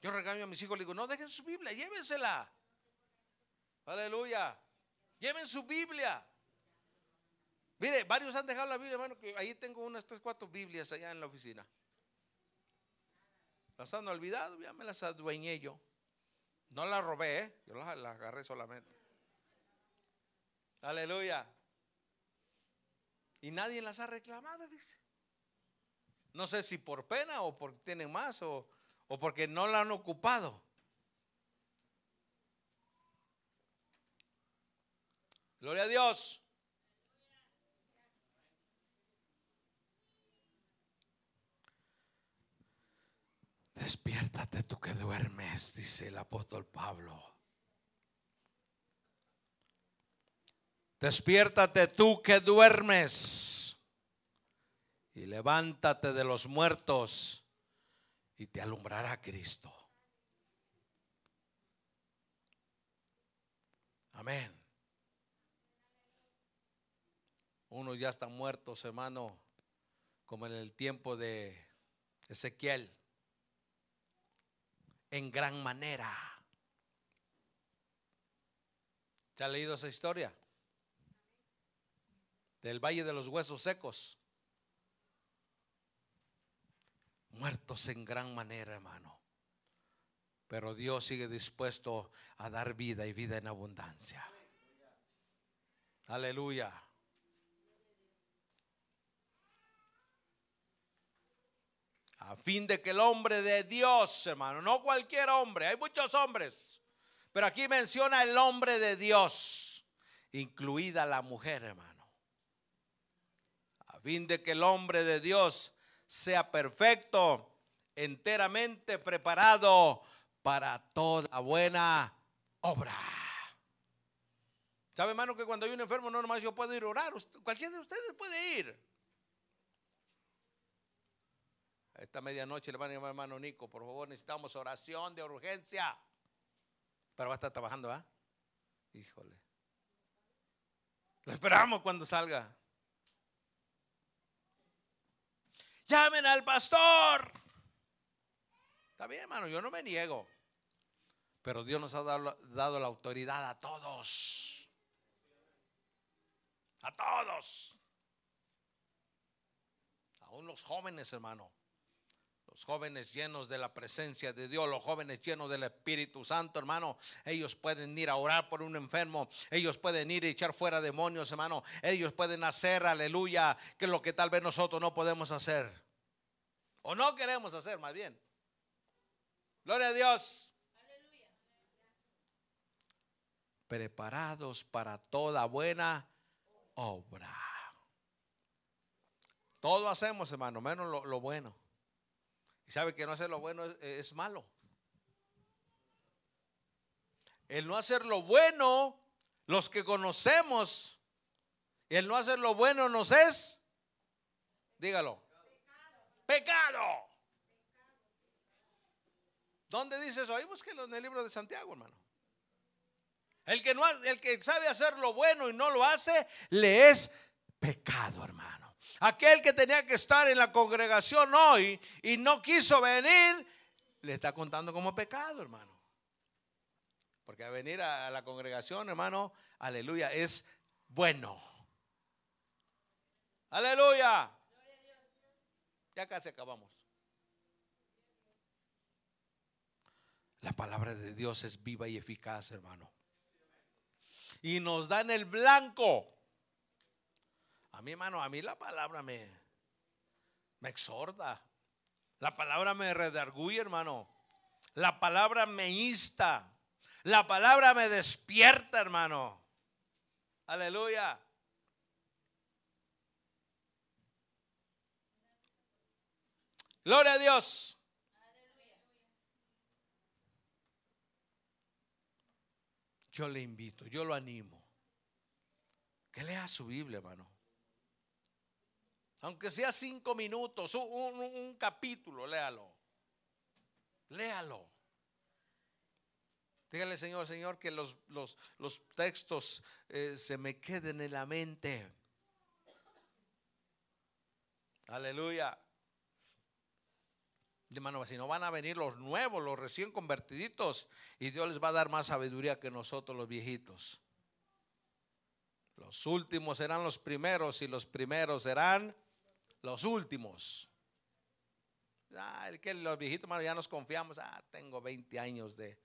Yo regaño a mis hijos, le digo, no dejen su Biblia, llévensela. Aleluya. Lleven su Biblia. Mire, varios han dejado la Biblia, hermano, que ahí tengo unas tres, cuatro Biblias allá en la oficina. Las han olvidado, ya me las adueñé yo. No las robé, ¿eh? yo las, las agarré solamente. Aleluya. Y nadie las ha reclamado, dice. No sé si por pena o porque tienen más o, o porque no la han ocupado. Gloria a Dios. Despiértate tú que duermes, dice el apóstol Pablo. Despiértate tú que duermes y levántate de los muertos y te alumbrará Cristo. Amén. Unos ya están muertos, hermano, como en el tiempo de Ezequiel, en gran manera. ¿Se ha leído esa historia? Del Valle de los Huesos Secos. Muertos en gran manera, hermano. Pero Dios sigue dispuesto a dar vida y vida en abundancia. Aleluya. A fin de que el hombre de Dios, hermano, no cualquier hombre, hay muchos hombres, pero aquí menciona el hombre de Dios, incluida la mujer, hermano. A fin de que el hombre de Dios sea perfecto, enteramente preparado para toda buena obra. ¿Sabe, hermano, que cuando hay un enfermo no nomás yo puedo ir a orar? Cualquiera de ustedes puede ir. Esta medianoche le van a llamar hermano Nico, por favor, necesitamos oración de urgencia. Pero va a estar trabajando, ¿ah? Híjole. Lo esperamos cuando salga. Llamen al pastor. Está bien, hermano, yo no me niego. Pero Dios nos ha dado, dado la autoridad a todos. A todos. Aún los jóvenes, hermano. Los jóvenes llenos de la presencia de Dios, los jóvenes llenos del Espíritu Santo, hermano, ellos pueden ir a orar por un enfermo, ellos pueden ir a echar fuera demonios, hermano, ellos pueden hacer, aleluya, que lo que tal vez nosotros no podemos hacer. O no queremos hacer, más bien. Gloria a Dios. Preparados para toda buena obra. Todo hacemos, hermano, menos lo, lo bueno. Y sabe que no hacer lo bueno es, malo. El no hacer lo bueno, los que conocemos, el no hacer lo bueno nos es, dígalo, pecado. pecado. ¿Dónde dice eso? Ahí búsquelo en el libro de Santiago, hermano. El que, no, el que sabe hacer lo bueno y no lo hace, le es pecado, hermano. Aquel que tenía que estar en la congregación hoy y no quiso venir, le está contando como pecado, hermano. Porque venir a la congregación, hermano, aleluya, es bueno. Aleluya. Ya casi acabamos. La palabra de Dios es viva y eficaz, hermano. Y nos da en el blanco a mi hermano, a mí la palabra me, me exhorta. La palabra me redarguye, hermano. La palabra me insta. La palabra me despierta, hermano. Aleluya. Gloria a Dios. Yo le invito, yo lo animo. Que lea su Biblia, hermano. Aunque sea cinco minutos, un, un- capítulo, léalo. Léalo. Dígale, Señor, Señor, que los, los- los textos eh, se me queden en la mente. Aleluya. Hermano, si no van a venir los nuevos, los recién convertiditos, y Dios les va a dar más sabiduría que nosotros los viejitos. Los últimos serán los primeros y los primeros serán los últimos. Ah, el que los viejitos, hermano, ya nos confiamos. Ah, tengo 20 años de,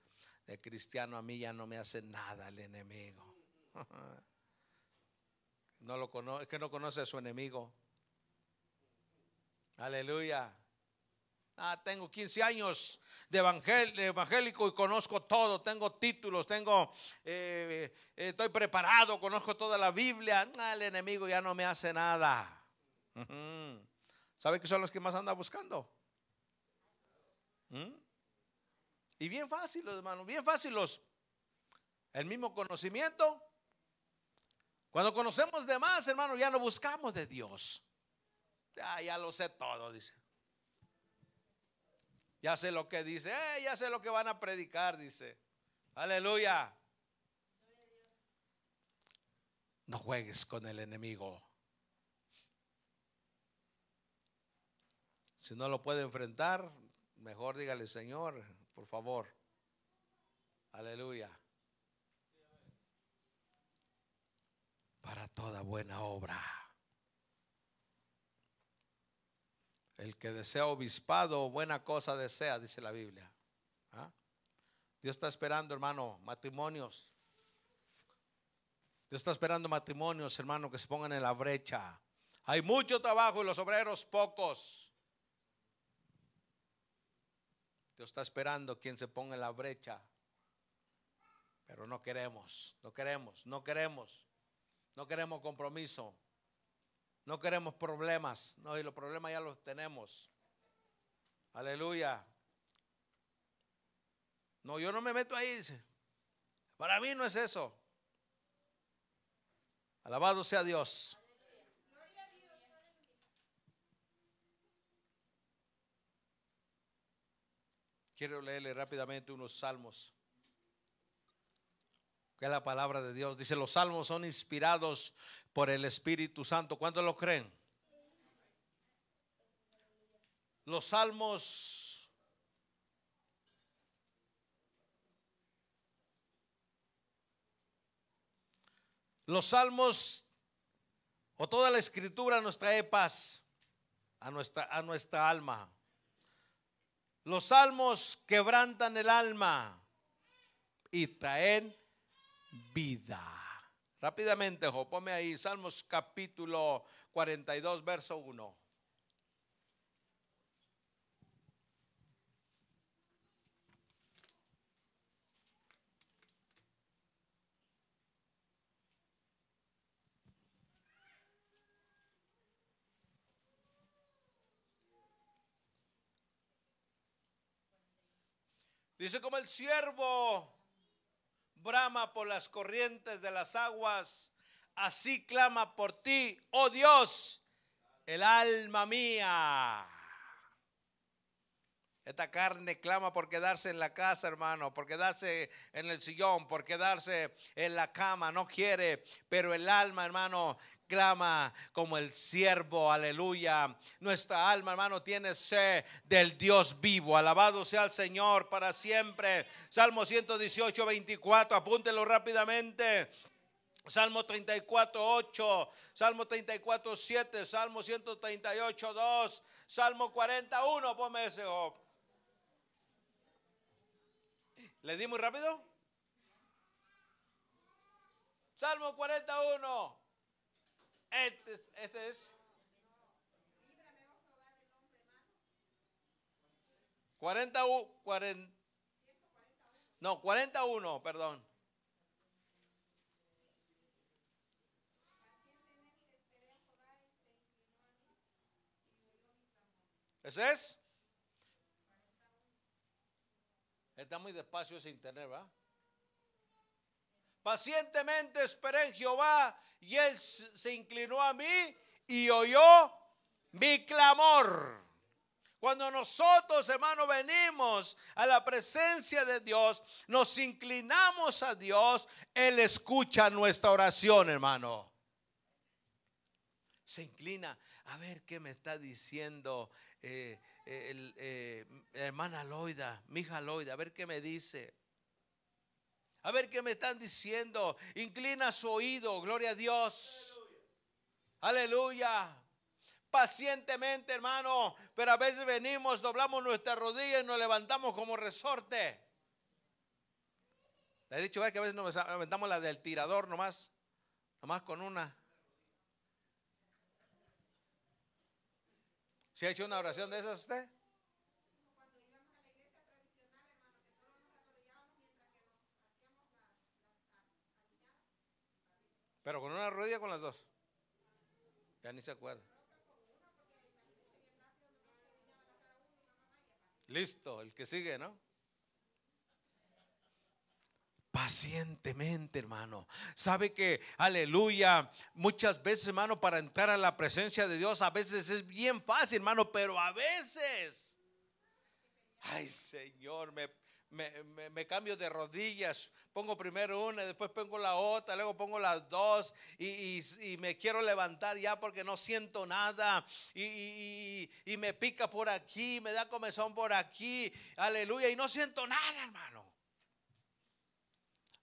de cristiano, a mí ya no me hace nada el enemigo. No lo conoce, es que no conoce a su enemigo. Aleluya. Ah, tengo 15 años de, evangel- evangélico y conozco todo. Tengo títulos, tengo, eh, eh, estoy preparado, conozco toda la Biblia. Ah, el enemigo ya no me hace nada. ¿Sabe que son los que más anda buscando? ¿Mm? Y bien fácil, hermano, bien fácil. El mismo conocimiento. Cuando conocemos de más, hermano, ya no buscamos de Dios. Ya, ya lo sé todo, dice. Ya sé lo que dice, eh, ya sé lo que van a predicar, dice. Aleluya. No juegues con el enemigo. Si no lo puede enfrentar, mejor dígale, Señor, por favor. Aleluya. Para toda buena obra. El que desea obispado, buena cosa desea, dice la Biblia. ¿Ah? Dios está esperando, hermano, matrimonios. Dios está esperando matrimonios, hermano, que se pongan en la brecha. Hay mucho trabajo y los obreros pocos. Dios está esperando quien se ponga en la brecha. Pero no queremos, no queremos, no queremos. No queremos compromiso. No queremos problemas. No, y los problemas ya los tenemos. Aleluya. No, yo no me meto ahí. Para mí no es eso. Alabado sea Dios. Quiero leerle rápidamente unos salmos. Que es la palabra de Dios. Dice, los salmos son inspirados por el Espíritu Santo. ¿Cuántos lo creen? Los salmos Los salmos o toda la escritura nos trae paz a nuestra, a nuestra alma. Los salmos quebrantan el alma y traen vida. Rápidamente, Jo, ponme ahí, Salmos capítulo 42, verso 1. Dice como el siervo brama por las corrientes de las aguas, así clama por ti, oh Dios, el alma mía. Esta carne clama por quedarse en la casa, hermano, por quedarse en el sillón, por quedarse en la cama, no quiere, pero el alma, hermano, clama como el siervo, aleluya. Nuestra alma, hermano, tiene sed del Dios vivo. Alabado sea el Señor para siempre. Salmo 118, 24, apúntelo rápidamente. Salmo 34, 8, Salmo 34, 7, Salmo 138, 2, Salmo 41, ponme ese. oh. ¿Le di muy rápido? Salmo 41. Este es, este es. 40, u- 40 no, 41, perdón. ¿Ese es? Está muy despacio ese internet, ¿va? Pacientemente esperé en Jehová y él se inclinó a mí y oyó mi clamor. Cuando nosotros, hermano, venimos a la presencia de Dios, nos inclinamos a Dios, Él escucha nuestra oración, hermano. Se inclina a ver qué me está diciendo eh, eh, hermana Loida, mi hija Loida, a ver qué me dice. A ver qué me están diciendo. Inclina su oído, gloria a Dios. Aleluya. Pacientemente, hermano. Pero a veces venimos, doblamos nuestra rodilla y nos levantamos como resorte. Le he dicho que a veces nos aventamos la del tirador nomás. Nomás con una. ¿Se ha hecho una oración de esas usted? Pero con una rodilla con las dos. Ya ni se acuerda. Listo, el que sigue, ¿no? Pacientemente, hermano. Sabe que, aleluya, muchas veces, hermano, para entrar a la presencia de Dios, a veces es bien fácil, hermano, pero a veces, ay Señor, me, me, me- cambio de rodillas, pongo primero una, después pongo la otra, luego pongo las dos y, y- me quiero levantar ya porque no siento nada y- y me pica por aquí, me da comezón por aquí, aleluya, y no siento nada, hermano.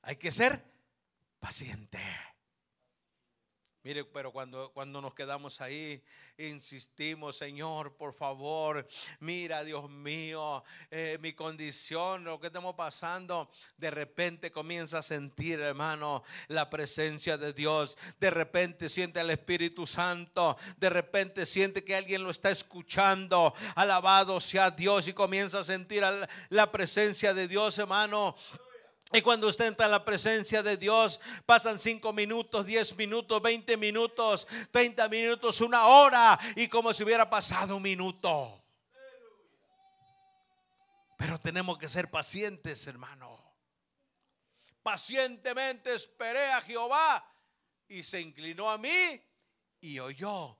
Hay que ser paciente. Mire, pero cuando, cuando nos quedamos ahí, insistimos, Señor, por favor, mira, Dios mío, eh, mi condición, lo que estamos pasando, de repente comienza a sentir, hermano, la presencia de Dios, de repente siente el Espíritu Santo, de repente siente que alguien lo está escuchando, alabado sea Dios y comienza a sentir al- la presencia de Dios, hermano. Y cuando usted entra a la presencia de Dios, pasan 5 minutos, 10 minutos, 20 minutos, 30 minutos, una hora, y como si hubiera pasado un minuto. Pero tenemos que ser pacientes, hermano. Pacientemente esperé a Jehová y se inclinó a mí y oyó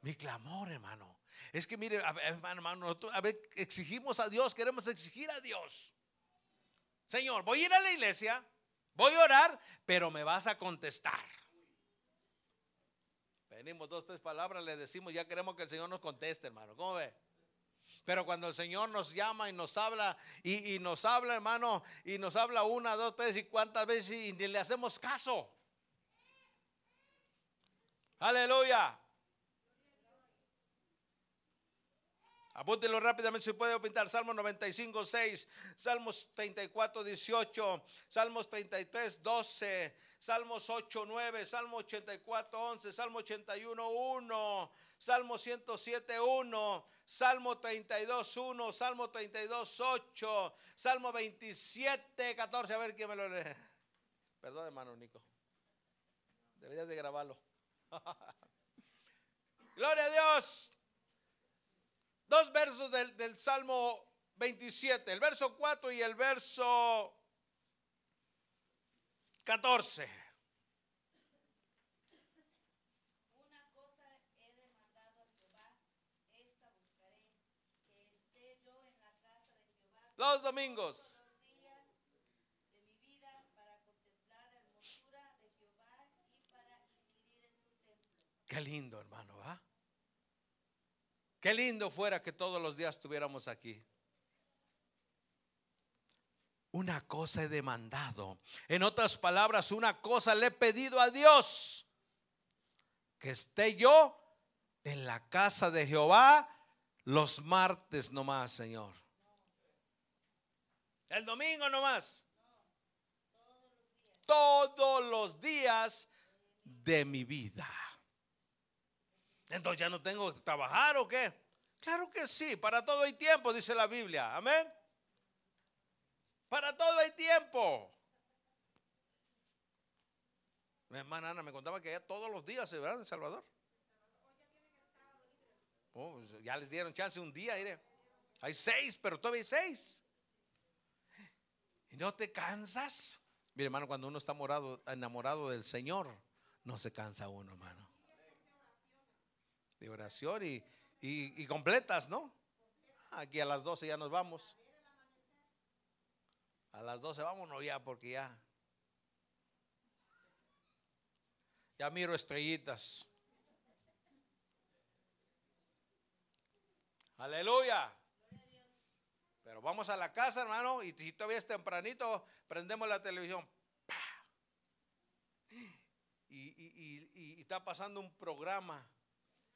mi clamor, hermano. Es que mire, hermano, nosotros, a ver, exigimos a Dios, queremos exigir a Dios. Señor, voy a ir a la iglesia, voy a orar, pero me vas a contestar. Venimos dos, tres palabras, le decimos, ya queremos que el Señor nos conteste, hermano. ¿Cómo ve? Pero cuando el Señor nos llama y nos habla, y, y nos habla, hermano, y nos habla una, dos, tres, y cuántas veces, y ni le hacemos caso. Aleluya. Apúntenlo rápidamente si puede pintar. Salmo 95, 6, Salmos 34, 18, Salmos 33, 12, Salmos 8, 9, Salmo 84, 11, Salmo 81, 1, Salmo 107, 1, Salmo 32, 1, Salmo 32, 8, Salmo 27, 14. A ver quién me lo lee. Perdón, hermano Nico. Deberías de grabarlo. Gloria a Dios. Dos versos del, del Salmo 27, el verso 4 y el verso 14. Una cosa he demandado a Jehová, esta buscaré, que esté yo en la casa de Jehová Los domingos. Qué lindo, hermano. Qué lindo fuera que todos los días estuviéramos aquí. Una cosa he demandado. En otras palabras, una cosa le he pedido a Dios. Que esté yo en la casa de Jehová los martes nomás, Señor. El domingo nomás. Todos los días de mi vida. Entonces ya no tengo que trabajar o qué. Claro que sí, para todo hay tiempo, dice la Biblia. Amén. Para todo hay tiempo. Mi hermana Ana me contaba que ya todos los días se verán en Salvador. Oh, pues ya les dieron chance un día, mire. Hay seis, pero todavía hay seis. ¿Y no te cansas? Mire, hermano, cuando uno está morado, enamorado del Señor, no se cansa uno, hermano. De oración y, y, completas, ¿no? Aquí a las 12 ya nos vamos. A las 12 vámonos ya porque ya. Ya miro estrellitas. Aleluya. Pero vamos a la casa, hermano, y si todavía es tempranito, prendemos la televisión. Y está pasando un programa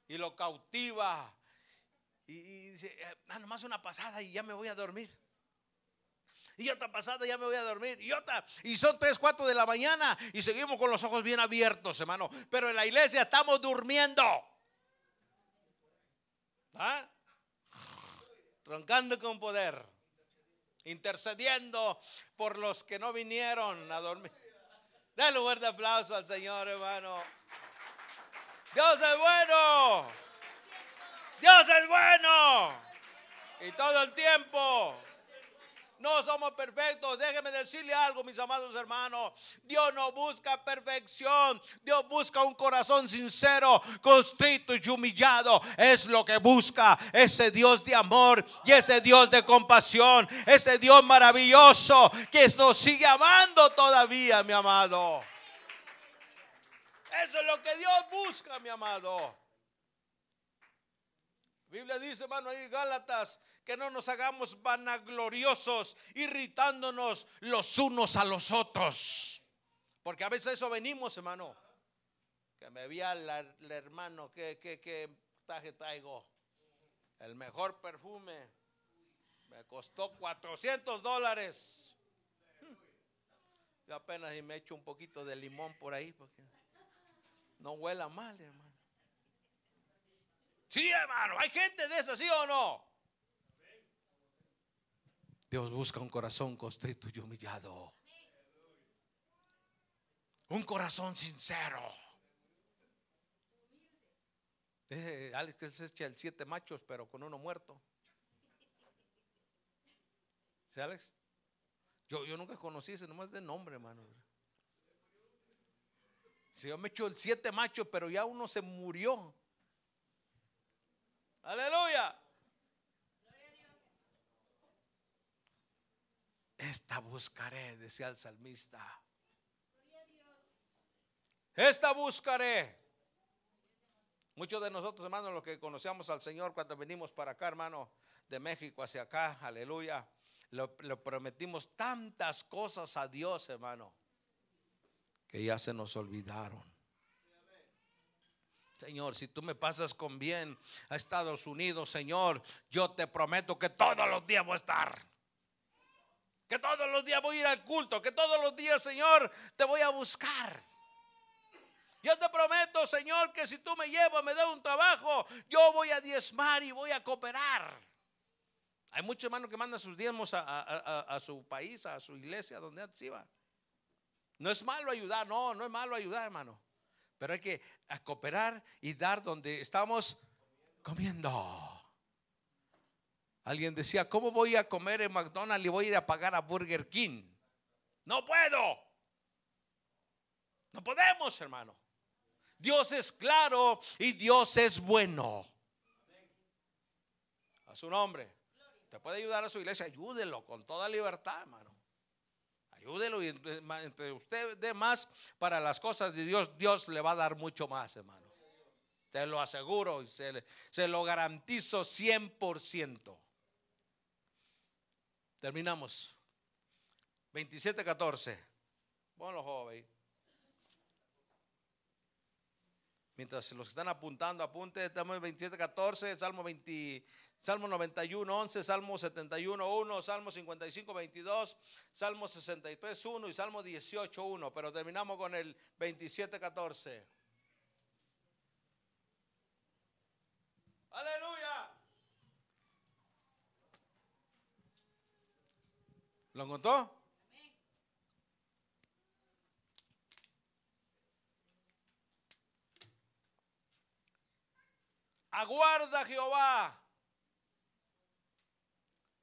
y lo cautiva. Y, dice, eh, ah, nomás una pasada y ya me voy a dormir. Y otra pasada ya me voy a dormir. Y otra. Y son 3, 4 de la mañana. Y seguimos con los ojos bien abiertos, hermano. Pero en la iglesia estamos durmiendo. ¿Ah? Roncando con poder. Intercediendo por los que no vinieron a dormir. Dale un fuerte aplauso al Señor, hermano. Dios es bueno. Dios es bueno. Y todo el tiempo. No somos perfectos. Déjeme decirle algo, mis amados hermanos. Dios no busca perfección. Dios busca un corazón sincero, constrito y humillado. Es lo que busca ese Dios de amor y ese Dios de compasión. Ese Dios maravilloso que nos sigue amando todavía, mi amado. Eso es lo que Dios busca, mi amado. La Biblia dice, hermano, ahí Gálatas, que no nos hagamos vanagloriosos, irritándonos los unos a los otros. Porque a veces eso venimos, hermano. Que me vi al hermano, que, que, que traje traigo. El mejor perfume. Me costó 400 dólares. Yo apenas y me echo un poquito de limón por ahí, porque no huela mal, hermano. Sí, hermano, hay gente de esa, ¿sí o no? Dios busca un corazón constrito y humillado. Un corazón sincero. Eh, Alex se echa el siete machos, pero con uno muerto. ¿Sí, Alex? Yo, yo nunca conocí ese nomás de nombre, hermano. Si yo me echo el siete machos, pero ya uno se murió. Aleluya. Esta buscaré, decía el salmista. Esta buscaré. Muchos de nosotros, hermanos, los que conocíamos al Señor cuando venimos para acá, hermano, de México hacia acá, aleluya, le, le prometimos tantas cosas a Dios, hermano, que ya se nos olvidaron. Señor, si tú me pasas con bien a Estados Unidos, Señor, yo te prometo que todos los días voy a estar. Que todos los días voy a ir al culto. Que todos los días, Señor, te voy a buscar. Yo te prometo, Señor, que si tú me llevas, me das un trabajo, yo voy a diezmar y voy a cooperar. Hay muchos hermanos que mandan sus diezmos a, su país, a su iglesia, donde antes iba. No es malo ayudar, no, no es malo ayudar, hermano. Pero hay que cooperar y dar donde estamos comiendo. Alguien decía, ¿cómo voy a comer en McDonald's y voy a ir a pagar a Burger King? No puedo. No podemos, hermano. Dios es claro y Dios es bueno. A su nombre. Te puede ayudar a su iglesia, ayúdelo con toda libertad, hermano. Ayúdelo y entre usted dé más para las cosas de Dios, Dios le va a dar mucho más, hermano. Te lo aseguro y se, se lo garantizo 100%. Terminamos. 27:14. Bueno, joven. Mientras los que están apuntando, apunte, estamos en 27:14, Salmo 20, Salmo 91, 11, Salmo 71, 1, Salmo 55, 22, Salmo 63, 1 y Salmo 18, 1. Pero terminamos con el 27, 14. Aleluya. ¿Lo encontró? Aguarda Jehová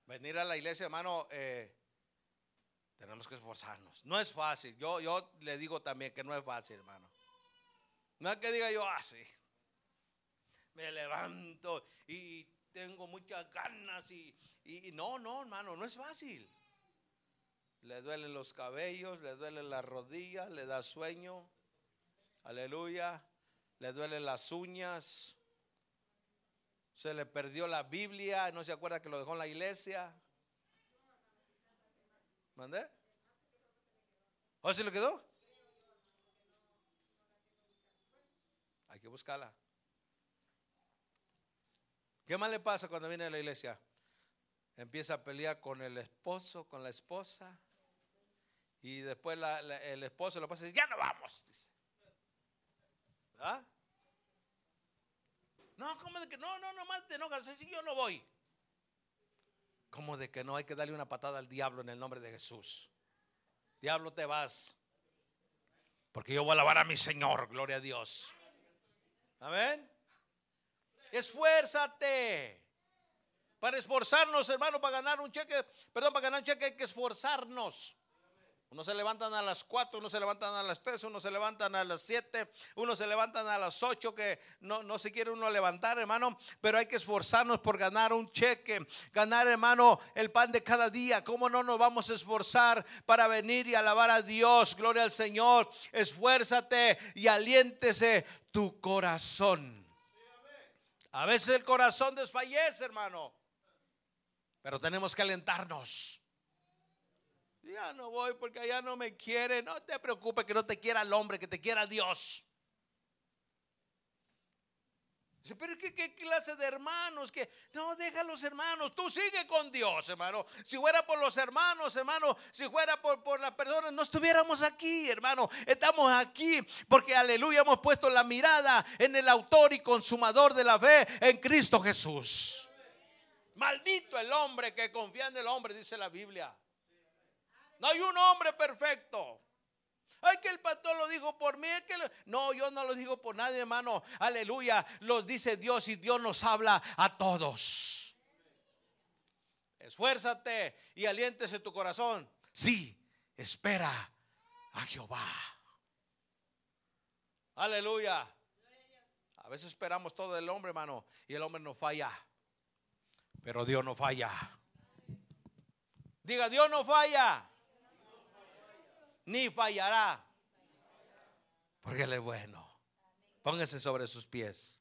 Venir a la iglesia, hermano, eh, tenemos que esforzarnos. No es fácil. Yo, yo le digo también que no es fácil, hermano. No es que diga yo así. me levanto y tengo muchas ganas y, y no, no, hermano, no es fácil. Le duelen los cabellos, le duelen las rodillas, le da sueño. Aleluya. Le duelen las uñas. Se le perdió la Biblia, no se acuerda que lo dejó en la iglesia. ¿Mandé? ¿O se le quedó? Hay que buscarla. ¿Qué más le pasa cuando viene a la iglesia? Empieza a pelear con el esposo, con la esposa. Y después el esposo lo pasa y dice, ya no vamos. ¿Ah? No, ¿cómo de que no, no, no más te enojas? Yo no voy. ¿Cómo de que no hay que darle una patada al diablo en el nombre de Jesús? Diablo, te vas. Porque yo voy a alabar a mi Señor, gloria a Dios. Amén. Esfuérzate. Para esforzarnos, hermano, para ganar un cheque, perdón, para ganar un cheque hay que esforzarnos. Uno se levantan a las 4, uno se levantan a las 3, uno se levantan a las 7, uno se levantan a las 8, que no, no se quiere uno levantar, hermano, pero hay que esforzarnos por ganar un cheque, ganar, hermano, el pan de cada día. ¿Cómo no nos vamos a esforzar para venir y alabar a Dios? Gloria al Señor. Esfuérzate y aliéntese tu corazón. A veces el corazón desfallece, hermano, pero tenemos que alentarnos. Ya no voy porque allá no me quiere. No te preocupes que no te quiera el hombre, que te quiera Dios. Pero ¿qué, ¿qué, clase de hermanos? Que no, deja los hermanos. Tú sigue con Dios, hermano. Si fuera por los hermanos, hermano, si fuera por, por las personas, no estuviéramos aquí, hermano. Estamos aquí porque, aleluya, hemos puesto la mirada en el autor y consumador de la fe, en Cristo Jesús. Maldito el hombre que confía en el hombre, dice la Biblia. No hay un hombre perfecto. Ay, que el pastor lo dijo por mí. que No, yo no lo digo por nadie, hermano. Aleluya. Los dice Dios y Dios nos habla a todos. Esfuérzate y aliéntese tu corazón. Sí, espera a Jehová. Aleluya. A veces esperamos todo del hombre, hermano, y el hombre no falla. Pero Dios no falla. Diga, Dios no falla ni fallará. Porque Él es bueno. Póngase sobre sus pies.